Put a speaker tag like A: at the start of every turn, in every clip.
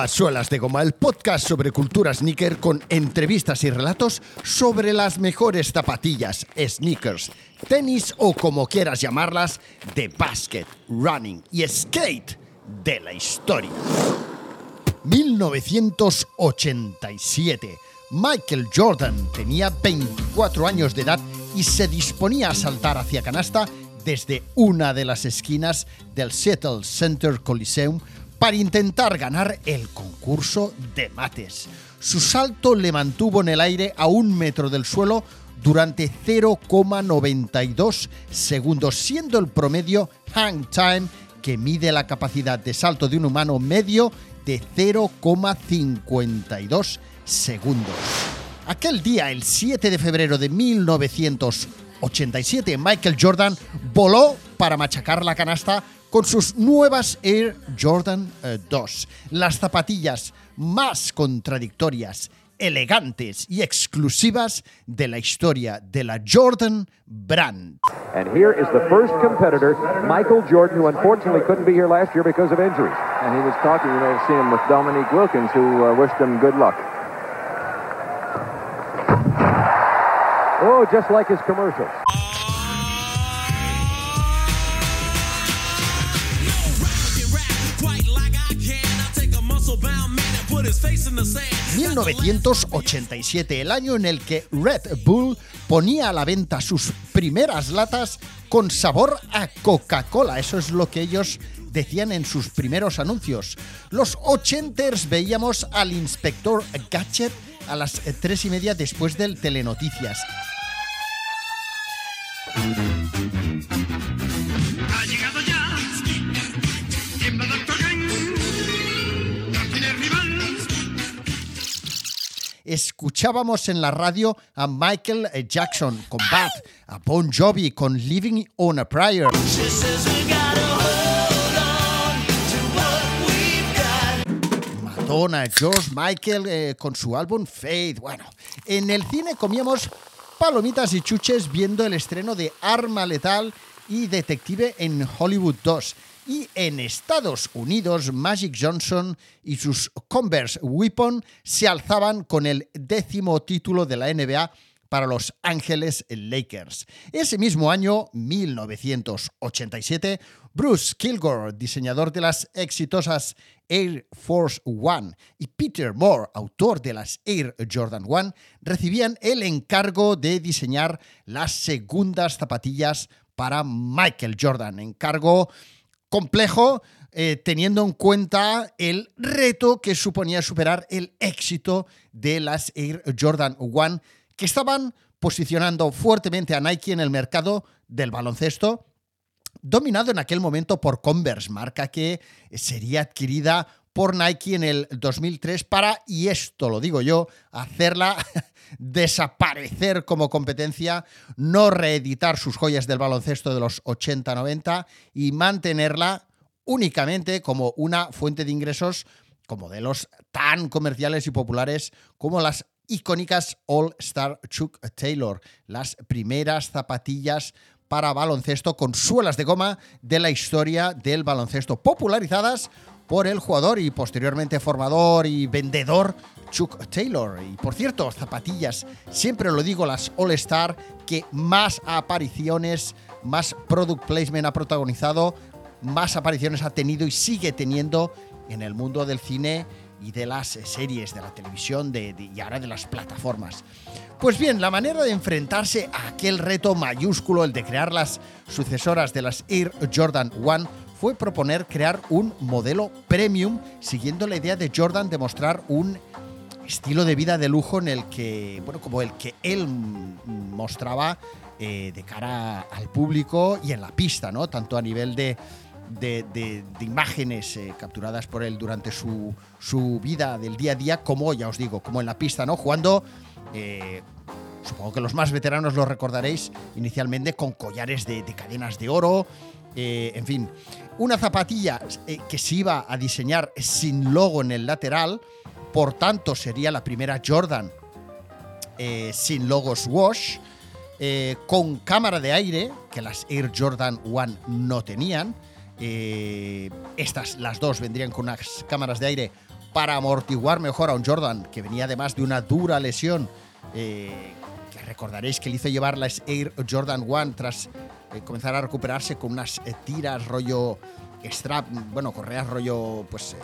A: A Suelas de Goma, el podcast sobre cultura sneaker con entrevistas y relatos sobre las mejores zapatillas, sneakers, tenis o como quieras llamarlas, de basket, running y skate de la historia. 1987. Michael Jordan tenía 24 años de edad y se disponía a saltar hacia canasta desde una de las esquinas del Seattle Center Coliseum para intentar ganar el concurso de mates. Su salto le mantuvo en el aire a un metro del suelo durante 0,92 segundos, siendo el promedio hang time que mide la capacidad de salto de un humano medio de 0,52 segundos. Aquel día, el 7 de febrero de 1987, Michael Jordan voló para machacar la canasta con sus nuevas Air Jordan 2, eh, las zapatillas más contradictorias, elegantes y exclusivas de la historia de la Jordan brand.
B: And here is the first competitor, Michael Jordan, who unfortunately couldn't be here last year because of injuries.
C: And he was talking, you may have seen him with Dominique Wilkins, who uh, wished him good luck.
B: Oh, just like his commercials.
A: 1987, el año en el que Red Bull ponía a la venta sus primeras latas con sabor a Coca-Cola. Eso es lo que ellos decían en sus primeros anuncios. Los ochenters veíamos al inspector Gadget a las tres y media después del Telenoticias. Escuchábamos en la radio a Michael Jackson con Bad, a Bon Jovi con Living on a Prayer. Madonna, George Michael eh, con su álbum Faith. Bueno, en el cine comíamos palomitas y chuches viendo el estreno de Arma Letal y Detective en Hollywood 2. Y en Estados Unidos, Magic Johnson y sus Converse Weapon se alzaban con el décimo título de la NBA para Los Ángeles Lakers. Ese mismo año, 1987, Bruce Kilgore, diseñador de las exitosas Air Force One, y Peter Moore, autor de las Air Jordan One, recibían el encargo de diseñar las segundas zapatillas para Michael Jordan. Encargo complejo eh, teniendo en cuenta el reto que suponía superar el éxito de las Air Jordan One, que estaban posicionando fuertemente a Nike en el mercado del baloncesto, dominado en aquel momento por Converse, marca que sería adquirida por Nike en el 2003 para, y esto lo digo yo, hacerla desaparecer como competencia, no reeditar sus joyas del baloncesto de los 80-90 y mantenerla únicamente como una fuente de ingresos con modelos tan comerciales y populares como las icónicas All Star Chuck Taylor, las primeras zapatillas para baloncesto con suelas de goma de la historia del baloncesto, popularizadas por el jugador y posteriormente formador y vendedor Chuck Taylor. Y por cierto, zapatillas, siempre lo digo, las All Star que más apariciones, más product placement ha protagonizado, más apariciones ha tenido y sigue teniendo en el mundo del cine y de las series, de la televisión de, y ahora de las plataformas. Pues bien, la manera de enfrentarse a aquel reto mayúsculo, el de crear las sucesoras de las Air Jordan 1, fue proponer crear un modelo premium siguiendo la idea de Jordan de mostrar un estilo de vida de lujo en el que, bueno, como el que él mostraba eh, de cara al público y en la pista, ¿no? Tanto a nivel de, de, imágenes eh, capturadas por él durante su, su, vida del día a día, como, ya os digo, como en la pista, ¿no? Jugando, eh, supongo que los más veteranos lo recordaréis, inicialmente con collares de, cadenas de oro, en fin, una zapatilla que se iba a diseñar sin logo en el lateral, por tanto sería la primera Jordan eh, sin logos wash, eh, con cámara de aire, que las Air Jordan 1 no tenían, Eh, estas, las dos, vendrían con unas cámaras de aire para amortiguar mejor a un Jordan que venía además de una dura lesión. Que recordaréis que le hizo llevar las Air Jordan 1 tras comenzar a recuperarse con unas tiras rollo strap, bueno, correas rollo pues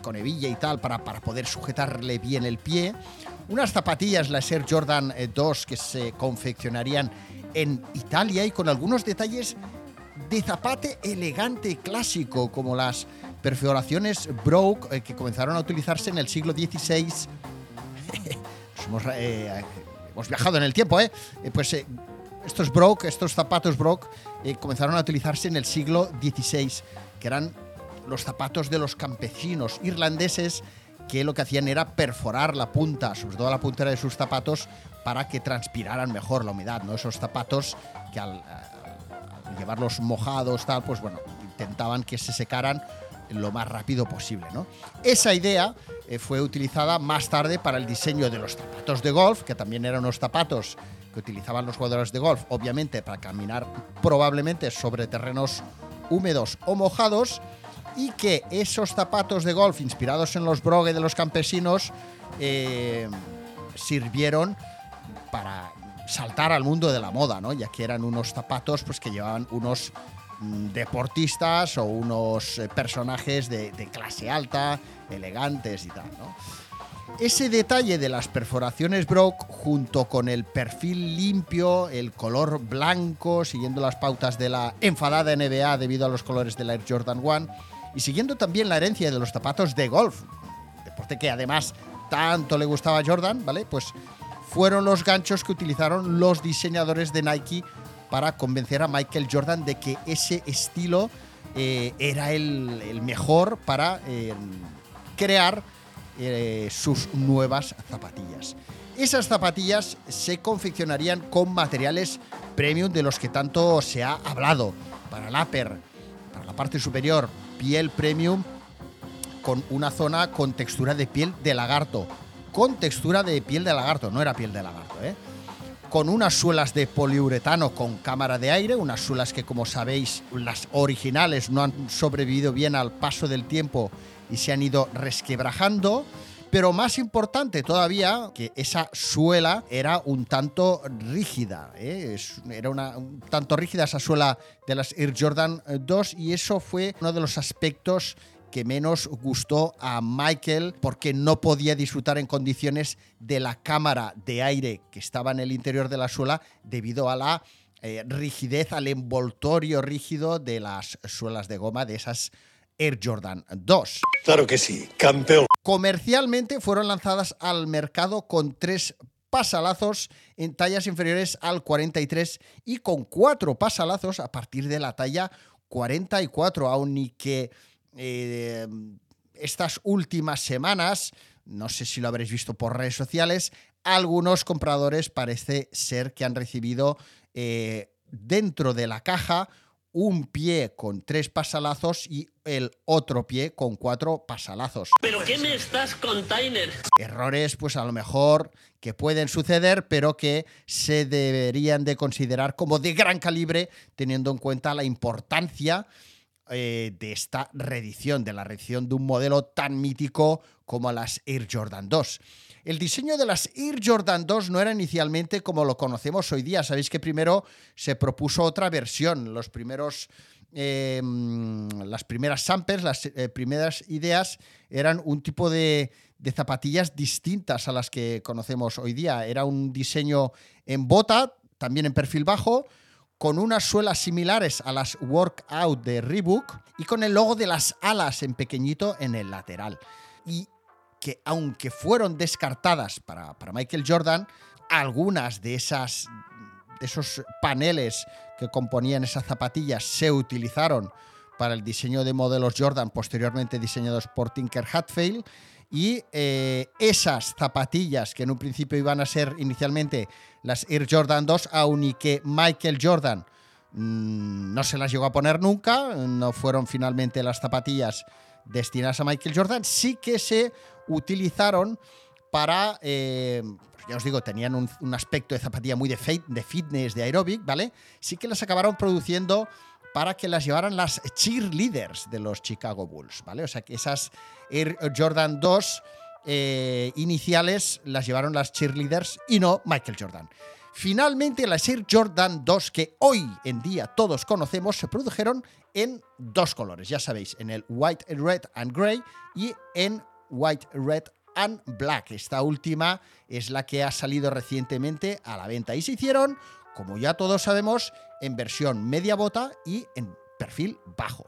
A: con hebilla y tal para, para poder sujetarle bien el pie. Unas zapatillas, las Air Jordan 2, que se confeccionarían en Italia y con algunos detalles de zapate elegante clásico, como las perforaciones Broke eh, que comenzaron a utilizarse en el siglo XVI. hemos, eh, hemos, viajado en el tiempo, ¿eh? eh pues estos Broke, estos zapatos Broke, comenzaron a utilizarse en el siglo XVI, que eran los zapatos de los campesinos irlandeses que lo que hacían era perforar la punta, sobre todo la puntera de sus zapatos, para que transpiraran mejor la humedad, ¿no? Esos zapatos que al, llevarlos mojados, tal, pues bueno, intentaban que se secaran lo más rápido posible, ¿no? Esa idea eh, fue utilizada más tarde para el diseño de los zapatos de golf, que también eran unos zapatos que utilizaban los jugadores de golf, obviamente para caminar probablemente sobre terrenos húmedos o mojados, y que esos zapatos de golf inspirados en los brogue de los campesinos eh, sirvieron para saltar al mundo de la moda, ¿no? ya que eran unos zapatos pues, que llevaban unos mm, deportistas o unos eh, personajes de, clase alta, elegantes y tal. Ese detalle de las perforaciones Brock, junto con el perfil limpio, el color blanco, siguiendo las pautas de la enfadada NBA debido a los colores de la Air Jordan 1, y siguiendo también la herencia de los zapatos de golf, deporte que además tanto le gustaba a Jordan, ¿vale? Pues fueron los ganchos que utilizaron los diseñadores de Nike para convencer a Michael Jordan de que ese estilo eh, era el, mejor para eh, crear eh, sus nuevas zapatillas. Esas zapatillas se confeccionarían con materiales premium de los que tanto se ha hablado. Para el upper, para la parte superior, piel premium con una zona con textura de piel de lagarto. Con textura de piel de lagarto, no era piel de lagarto, ¿eh? Con unas suelas de poliuretano con cámara de aire, unas suelas que como sabéis las originales no han sobrevivido bien al paso del tiempo y se han ido resquebrajando. Pero más importante todavía, que esa suela era un tanto rígida. ¿eh? Era una, un tanto rígida esa suela de las Air Jordan 2 y eso fue uno de los aspectos que menos gustó a Michael porque no podía disfrutar en condiciones de la cámara de aire que estaba en el interior de la suela debido a la eh, rigidez, al envoltorio rígido de las suelas de goma de esas Air Jordan 2.
D: Claro que sí, campeón.
A: Comercialmente fueron lanzadas al mercado con tres pasalazos en tallas inferiores al 43 y con cuatro pasalazos a partir de la talla 44, aun y que eh, estas últimas semanas, no sé si lo habréis visto por redes sociales, algunos compradores parece ser que han recibido eh, dentro de la caja un pie con tres pasalazos y el otro pie con cuatro pasalazos.
E: ¿Pero qué me estás container?
A: Errores, pues a lo mejor que pueden suceder, pero que se deberían de considerar como de gran calibre, teniendo en cuenta la importancia eh, de esta reedición, de la reedición de un modelo tan mítico como las Air Jordan 2. El diseño de las Air Jordan 2 no era inicialmente como lo conocemos hoy día. Sabéis que primero se propuso otra versión. Los primeros, em, las primeras samples, las eh, primeras ideas eran un tipo de, de zapatillas distintas a las que conocemos hoy día. Era un diseño en bota, también en perfil bajo, con unas suelas similares a las Workout de Reebok y con el logo de las alas en pequeñito en el lateral. Y que aunque fueron descartadas para, Michael Jordan, algunas de esas de esos paneles que componían esas zapatillas se utilizaron para el diseño de modelos Jordan posteriormente diseñados por Tinker Hatfield. Y eh, esas zapatillas que en un principio iban a ser inicialmente las Air Jordan 2, aun y que Michael Jordan mm, no se las llegó a poner nunca, no fueron finalmente las zapatillas destinadas a Michael Jordan, sí que se utilizaron para, eh, pues ya os digo, tenían un, aspecto de zapatilla muy de, de, fitness, de aeróbic, ¿vale? Sí que las acabaron produciendo para que las llevaran las cheerleaders de los Chicago Bulls, ¿vale? O sea que esas Air Jordan 2 eh, iniciales las llevaron las cheerleaders y no Michael Jordan. Finalmente, las Air Jordan 2 que hoy en día todos conocemos se produjeron en dos colores, ya sabéis, en el white, red and gray y en white, red and black. Esta última es la que ha salido recientemente a la venta y se hicieron, como ya todos sabemos, en versión media bota y en perfil bajo.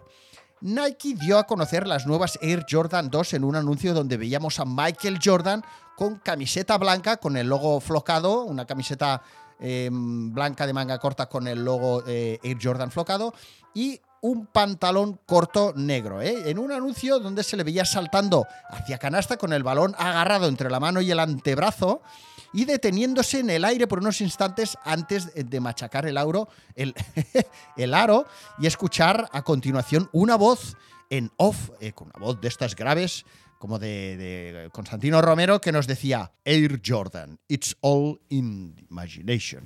A: Nike dio a conocer las nuevas Air Jordan 2 en un anuncio donde veíamos a Michael Jordan con camiseta blanca, con el logo flocado, una camiseta em, blanca de manga corta con el logo eh, Air Jordan flocado y un pantalón corto negro, ¿eh? en un anuncio donde se le veía saltando hacia canasta con el balón agarrado entre la mano y el antebrazo y deteniéndose en el aire por unos instantes antes de machacar el, auro, el, el aro y escuchar a continuación una voz en off, eh, con una voz de estas graves, como de, Constantino Romero, que nos decía, Air Jordan, it's all in
D: imagination.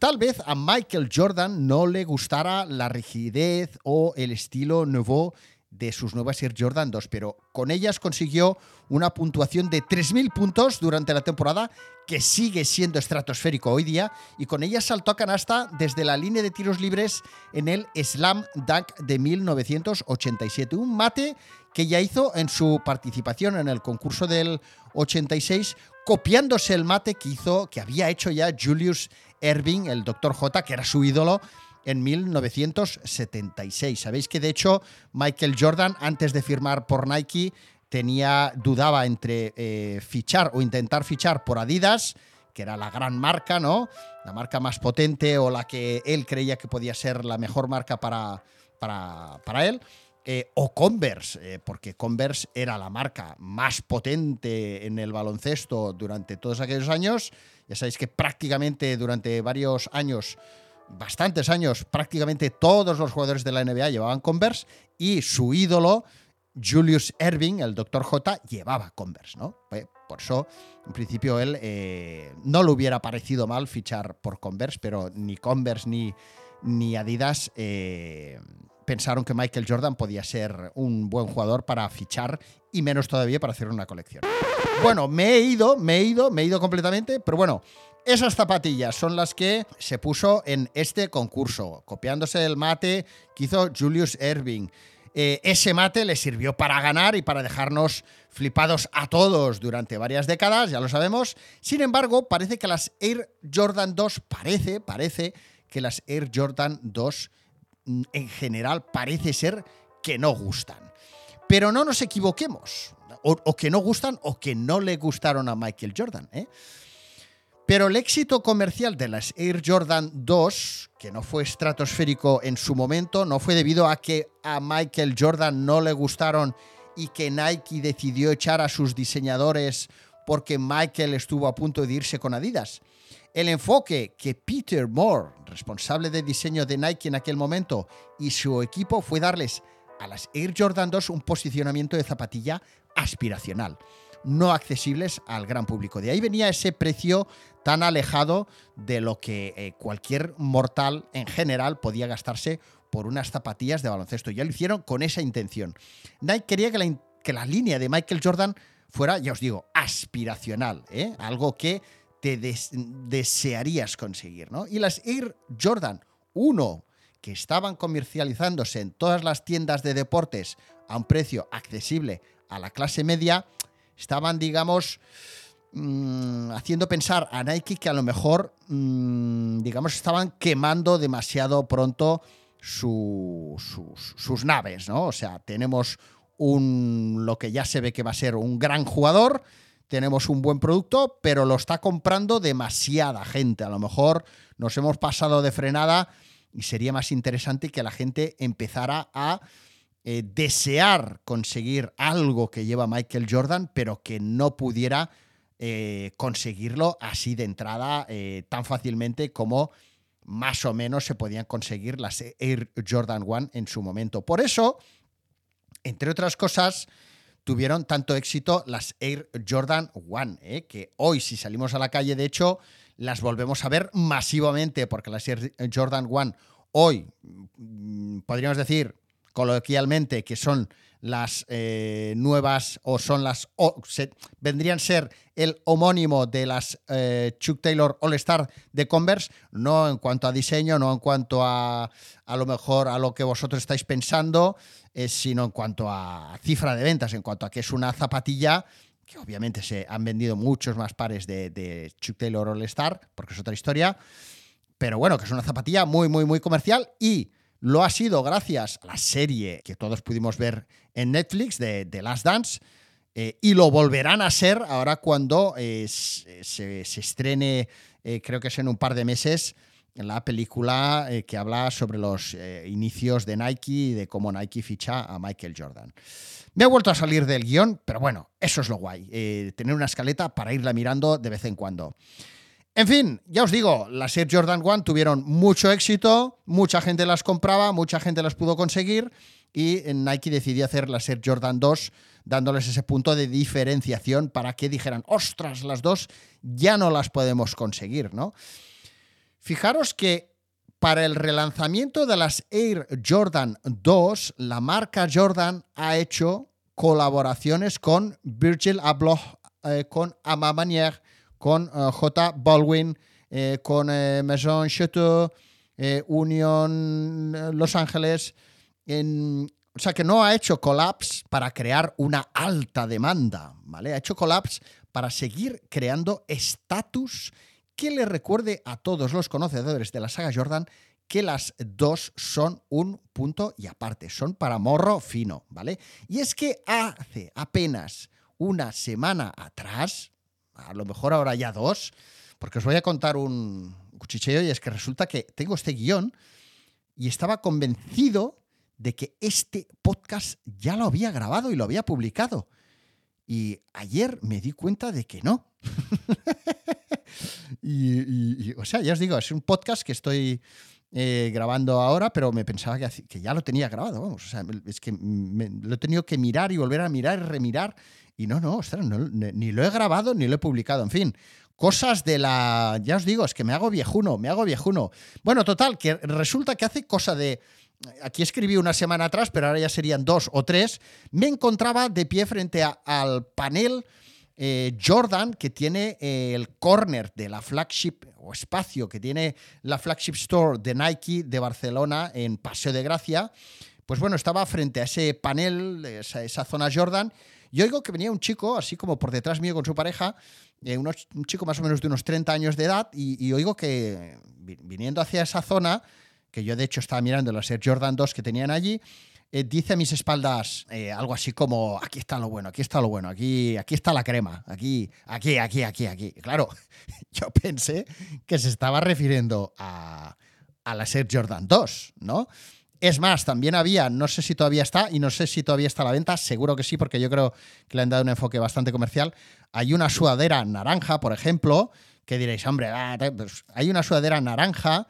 A: Tal vez a Michael Jordan no le gustara la rigidez o el estilo nouveau de sus nuevas Air Jordan 2, pero con ellas consiguió una puntuación de 3.000 puntos durante la temporada, que sigue siendo estratosférico hoy día, y con ellas saltó a canasta desde la línea de tiros libres en el Slam Dunk de 1987. Un mate que ya hizo en su participación en el concurso del 86, copiándose el mate que hizo, que había hecho ya Julius Erving, el Dr. J, que era su ídolo en 1976. Sabéis que de hecho Michael Jordan, antes de firmar por Nike, tenía, dudaba entre eh, fichar o intentar fichar por Adidas, que era la gran marca, ¿no? La marca más potente o la que él creía que podía ser la mejor marca para, para, para él. Eh, o Converse, eh, porque Converse era la marca más potente en el baloncesto durante todos aquellos años. Ya sabéis que prácticamente durante varios años bastantes años prácticamente todos los jugadores de la NBA llevaban Converse y su ídolo, Julius Erving, el Dr. J, llevaba Converse, ¿no? Por eso, en principio, él eh, no le hubiera parecido mal fichar por Converse, pero ni Converse ni, ni Adidas eh, pensaron que Michael Jordan podía ser un buen jugador para fichar y menos todavía para hacer una colección. Bueno, me he ido, me he ido, me he ido completamente, pero bueno, esas zapatillas son las que se puso en este concurso, copiándose el mate que hizo Julius Erving. Eh, ese mate le sirvió para ganar y para dejarnos flipados a todos durante varias décadas, ya lo sabemos. Sin embargo, parece que las Air Jordan 2, parece, parece que las Air Jordan 2 mm, en general parece ser que no gustan. Pero no nos equivoquemos, o, o que no gustan o que no le gustaron a Michael Jordan. ¿eh? Pero el éxito comercial de las Air Jordan 2, que no fue estratosférico en su momento, no fue debido a que a Michael Jordan no le gustaron y que Nike decidió echar a sus diseñadores porque Michael estuvo a punto de irse con Adidas. El enfoque que Peter Moore, responsable de diseño de Nike en aquel momento, y su equipo fue darles a las Air Jordan 2 un posicionamiento de zapatilla aspiracional no accesibles al gran público. De ahí venía ese precio tan alejado de lo que eh, cualquier mortal en general podía gastarse por unas zapatillas de baloncesto. Ya lo hicieron con esa intención. Nike quería que la, que la línea de Michael Jordan fuera, ya os digo, aspiracional, ¿eh? algo que te desearías conseguir. ¿no? Y las Air Jordan 1, que estaban comercializándose en todas las tiendas de deportes a un precio accesible a la clase media, estaban, digamos, mm, haciendo pensar a Nike que a lo mejor, mm, digamos, estaban quemando demasiado pronto sus, naves, ¿no? O sea, tenemos un, lo que ya se ve que va a ser un gran jugador, tenemos un buen producto, pero lo está comprando demasiada gente. A lo mejor nos hemos pasado de frenada y sería más interesante que la gente empezara a eh, desear conseguir algo que lleva Michael Jordan, pero que no pudiera eh, conseguirlo así de entrada eh, tan fácilmente como más o menos se podían conseguir las Air Jordan 1 en su momento. Por eso, entre otras cosas, tuvieron tanto éxito las Air Jordan 1, que hoy si salimos a la calle, de hecho, las volvemos a ver masivamente, porque las Air Jordan 1 hoy, mm, podríamos decir coloquialmente, que son las eh, nuevas o son las vendrían a ser el homónimo de las eh, Chuck Taylor All Star de Converse, no en cuanto a diseño, no en cuanto a a lo mejor a lo que vosotros estáis pensando, eh, sino en cuanto a cifra de ventas, en cuanto a que es una zapatilla que obviamente se han vendido muchos más pares de, de Chuck Taylor All Star, porque es otra historia, pero bueno, que es una zapatilla muy, muy, muy comercial y lo ha sido gracias a la serie que todos pudimos ver en Netflix de The Last Dance. Eh, y lo volverán a ser ahora cuando eh, se, estrene, eh, creo que es en un par de meses, la película que habla sobre los inicios de Nike y de cómo Nike ficha a Michael Jordan. Me ha vuelto a salir del guion, pero bueno, eso es lo guay, tener una escaleta para irla mirando de vez en cuando. En fin, ya os digo, las Air Jordan 1 tuvieron mucho éxito, mucha gente las compraba, mucha gente las pudo conseguir y Nike decidió hacer las Air Jordan 2 dándoles ese punto de diferenciación para que dijeran, ostras, las dos ya no las podemos conseguir, ¿no? Fijaros que para el relanzamiento de las Air Jordan 2, la marca Jordan ha hecho colaboraciones con Virgil Abloh, eh, con Amamanier, con uh, J. Baldwin, eh, con eh, Maison Chateau, Union Los Ángeles. O sea que no ha hecho collabs para crear una alta demanda, ¿vale? Ha hecho collabs para seguir creando estatus que le recuerde a todos los conocedores de la saga Jordan que las dos son un punto y aparte, son para morro fino, ¿vale? Y es que hace apenas una semana atrás, a lo mejor ahora ya dos, porque os voy a contar un cuchicheo y es que resulta que tengo este guion y estaba convencido de que este podcast ya lo había grabado y lo había publicado. Y ayer me di cuenta de que no. y, o sea, ya os digo, es un podcast que estoy eh, grabando ahora, pero me pensaba que, ya lo tenía grabado, vamos. O sea, es que lo he tenido que mirar y volver a mirar y remirar. Y no, no, ostras, no, ni lo he grabado ni lo he publicado. En fin, cosas de la. Ya os digo, es que me hago viejuno, me hago viejuno. Bueno, total, que resulta que hace cosa de aquí escribí una semana atrás, pero ahora ya serían dos o tres, me encontraba de pie frente al panel eh, Jordan que tiene eh, el corner de la flagship o espacio que tiene la flagship store de Nike de Barcelona en Paseo de Gracia. Pues bueno, estaba frente a ese panel, esa, zona Jordan, y oigo que venía un chico, así como por detrás mío con su pareja, eh, un chico más o menos de unos 30 años de edad, y, oigo que viniendo hacia esa zona, que yo de hecho estaba mirando los Air Jordan 2 que tenían allí, eh, dice a mis espaldas eh, algo así como, aquí está lo bueno, aquí está lo bueno, aquí, aquí está la crema, aquí, aquí, aquí, aquí, aquí. Claro, yo pensé que se estaba refiriendo a, a las Air Jordan 2, ¿no? Es más, también había, no sé si todavía está, y no sé si todavía está a la venta, seguro que sí, porque yo creo que le han dado un enfoque bastante comercial. Hay una sudadera naranja, por ejemplo, que diréis, hombre, ah, pues hay una sudadera naranja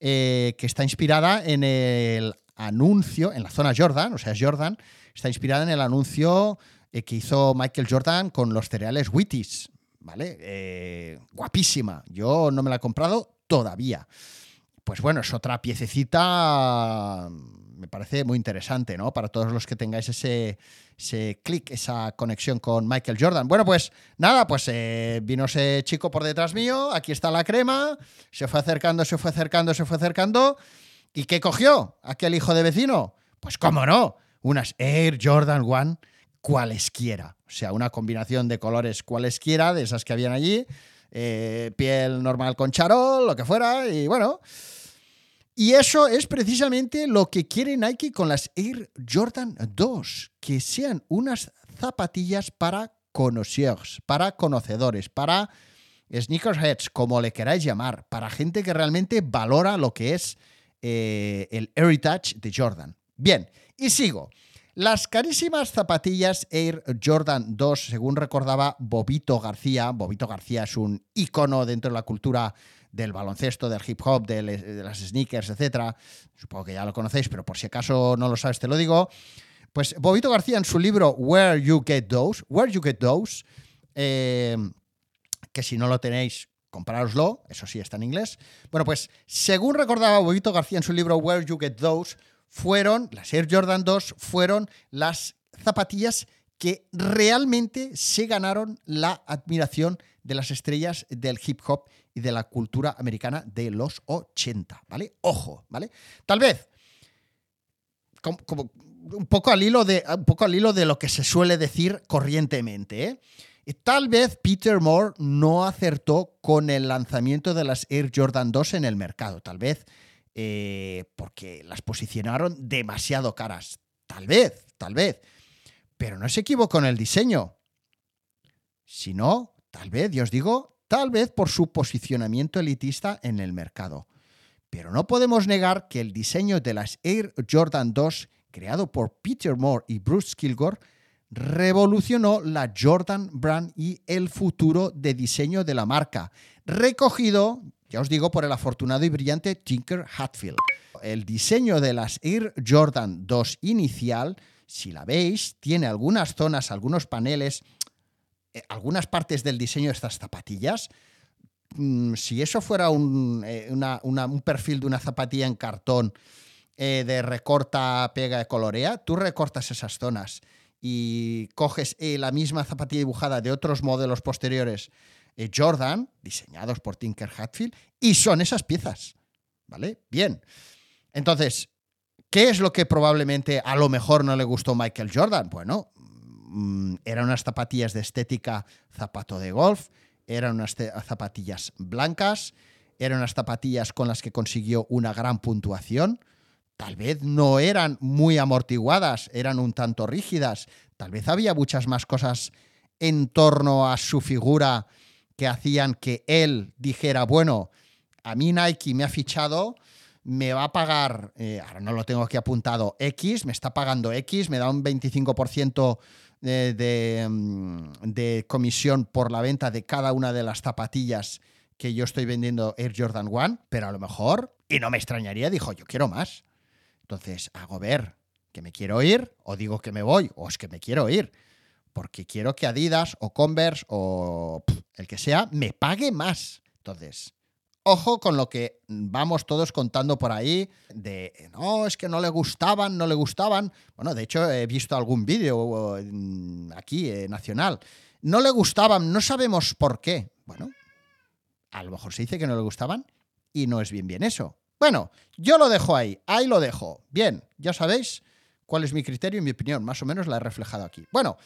A: eh, que está inspirada en el anuncio, en la zona Jordan, o sea, Jordan, está inspirada en el anuncio eh, que hizo Michael Jordan con los cereales Wheaties, ¿vale? Eh, guapísima. Yo no me la he comprado todavía. Pues bueno, es otra piececita, me parece muy interesante, ¿no? Para todos los que tengáis ese, ese clic, esa conexión con Michael Jordan. Bueno, pues nada, pues eh, vino ese chico por detrás mío, aquí está la crema, se fue acercando, se fue acercando, se fue acercando. ¿Y qué cogió aquel hijo de vecino? Pues cómo no, unas Air Jordan One cualesquiera. O sea, una combinación de colores cualesquiera, de esas que habían allí. Eh, piel normal con charol, lo que fuera, y bueno. Y eso es precisamente lo que quiere Nike con las Air Jordan 2, que sean unas zapatillas para connoisseurs, para conocedores, para sneakerheads, como le queráis llamar, para gente que realmente valora lo que es eh, el Heritage de Jordan. Bien, y sigo. Las carísimas zapatillas Air Jordan 2, según recordaba Bobito García, Bobito García es un icono dentro de la cultura del baloncesto, del hip hop, de, de las sneakers, etc. Supongo que ya lo conocéis, pero por si acaso no lo sabes, te lo digo. Pues Bobito García en su libro Where You Get Those, Where You Get Those, eh, que si no lo tenéis, comprároslo, eso sí está en inglés. Bueno, pues según recordaba Bobito García en su libro Where You Get Those, fueron, las Air Jordan 2 fueron las zapatillas que realmente se ganaron la admiración de las estrellas del hip hop y de la cultura americana de los 80, ¿vale? Ojo, ¿vale? Tal vez, como, un, poco al hilo de, un poco al hilo de lo que se suele decir corrientemente, ¿eh? Tal vez Peter Moore no acertó con el lanzamiento de las Air Jordan 2 en el mercado. Tal vez eh, porque las posicionaron demasiado caras. Tal vez, tal vez. Pero no se equivocó en el diseño. Si no, tal vez, yo os digo, tal vez por su posicionamiento elitista en el mercado. Pero no podemos negar que el diseño de las Air Jordan 2, creado por Peter Moore y Bruce Kilgore, revolucionó la Jordan Brand y el futuro de diseño de la marca, recogido, ya os digo, por el afortunado y brillante Tinker Hatfield. El diseño de las Air Jordan 2 inicial, si la veis, tiene algunas zonas, algunos paneles, eh, algunas partes del diseño de estas zapatillas. Mm, si eso fuera un, eh, un perfil de una zapatilla en cartón eh, de recorta, pega y colorea, tú recortas esas zonas y coges eh, la misma zapatilla dibujada de otros modelos posteriores eh, Jordan, diseñados por Tinker Hatfield, y son esas piezas. ¿Vale? Bien. Entonces, ¿qué es lo que probablemente a lo mejor no le gustó Michael Jordan? Bueno, mm, eran unas zapatillas de estética zapato de golf, eran unas zapatillas blancas, eran unas zapatillas con las que consiguió una gran puntuación. Tal vez no eran muy amortiguadas, eran un tanto rígidas. Tal vez había muchas más cosas en torno a su figura que hacían que él dijera, bueno, a mí Nike me ha fichado, me va a pagar, eh, ahora no lo tengo aquí apuntado, X, me está pagando X, me da un 25% de, de, mm, de comisión por la venta de cada una de las zapatillas que yo estoy vendiendo Air Jordan 1, pero a lo mejor, y no me extrañaría, dijo, yo quiero más. Entonces, hago ver que me quiero ir, o digo que me voy, o es que me quiero ir, porque quiero que Adidas o Converse o el que sea me pague más. Entonces, ojo con lo que vamos todos contando por ahí de, no, es que no le gustaban, no le gustaban. Bueno, de hecho, he visto algún vídeo aquí, eh, nacional. No le gustaban, no sabemos por qué. Bueno, a lo mejor se dice que no le gustaban y no es bien bien eso. Bueno, yo lo dejo ahí, ahí lo dejo. Bien, ya sabéis cuál es mi criterio y mi opinión, más o menos la he reflejado aquí. Bueno,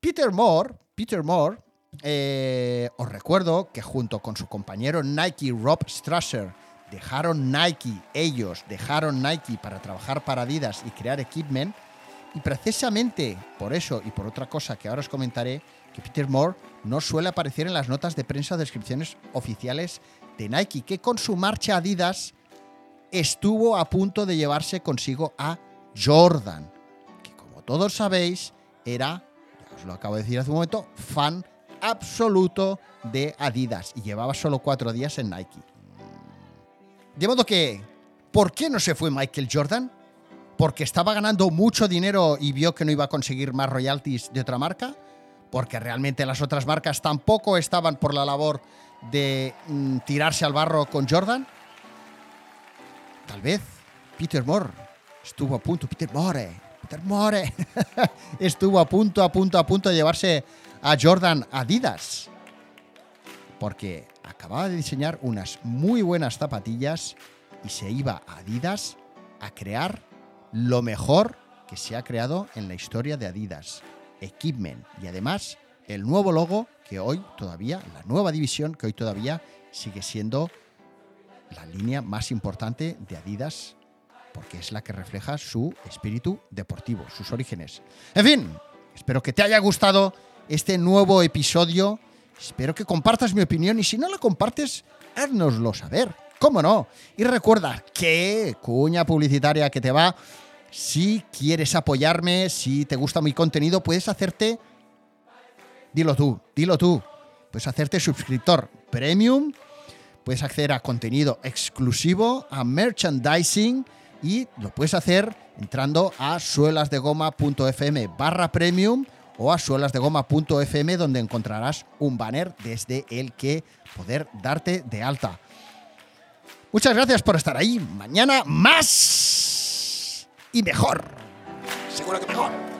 A: Peter Moore, Peter Moore, eh, os recuerdo que junto con su compañero Nike Rob Strasser dejaron Nike, ellos dejaron Nike para trabajar para Adidas y crear equipment. Y precisamente por eso y por otra cosa que ahora os comentaré, que Peter Moore no suele aparecer en las notas de prensa o descripciones oficiales de Nike, que con su marcha Adidas estuvo a punto de llevarse consigo a Jordan, que como todos sabéis era, ya os lo acabo de decir hace un momento, fan absoluto de Adidas y llevaba solo cuatro días en Nike. De modo que, ¿por qué no se fue Michael Jordan? ¿Porque estaba ganando mucho dinero y vio que no iba a conseguir más royalties de otra marca? ¿Porque realmente las otras marcas tampoco estaban por la labor de mm, tirarse al barro con Jordan? Tal vez Peter Moore estuvo a punto, Peter Moore, Peter Moore, estuvo a punto, a punto, a punto de llevarse a Jordan Adidas. Porque acababa de diseñar unas muy buenas zapatillas y se iba a Adidas a crear lo mejor que se ha creado en la historia de Adidas. Equipment y además el nuevo logo que hoy todavía, la nueva división que hoy todavía sigue siendo la línea más importante de Adidas porque es la que refleja su espíritu deportivo, sus orígenes. En fin, espero que te haya gustado este nuevo episodio. Espero que compartas mi opinión y si no la compartes, háznoslo saber. cómo no. Y recuerda que, cuña publicitaria que te va, si quieres apoyarme, si te gusta mi contenido, puedes hacerte, dilo tú, dilo tú, puedes hacerte suscriptor premium, puedes acceder a contenido exclusivo, a merchandising y lo puedes hacer entrando a suelasdegoma.fm barra premium o a suelasdegoma.fm donde encontrarás un banner desde el que poder darte de alta. Muchas gracias por estar ahí. Mañana más y mejor. Seguro que mejor.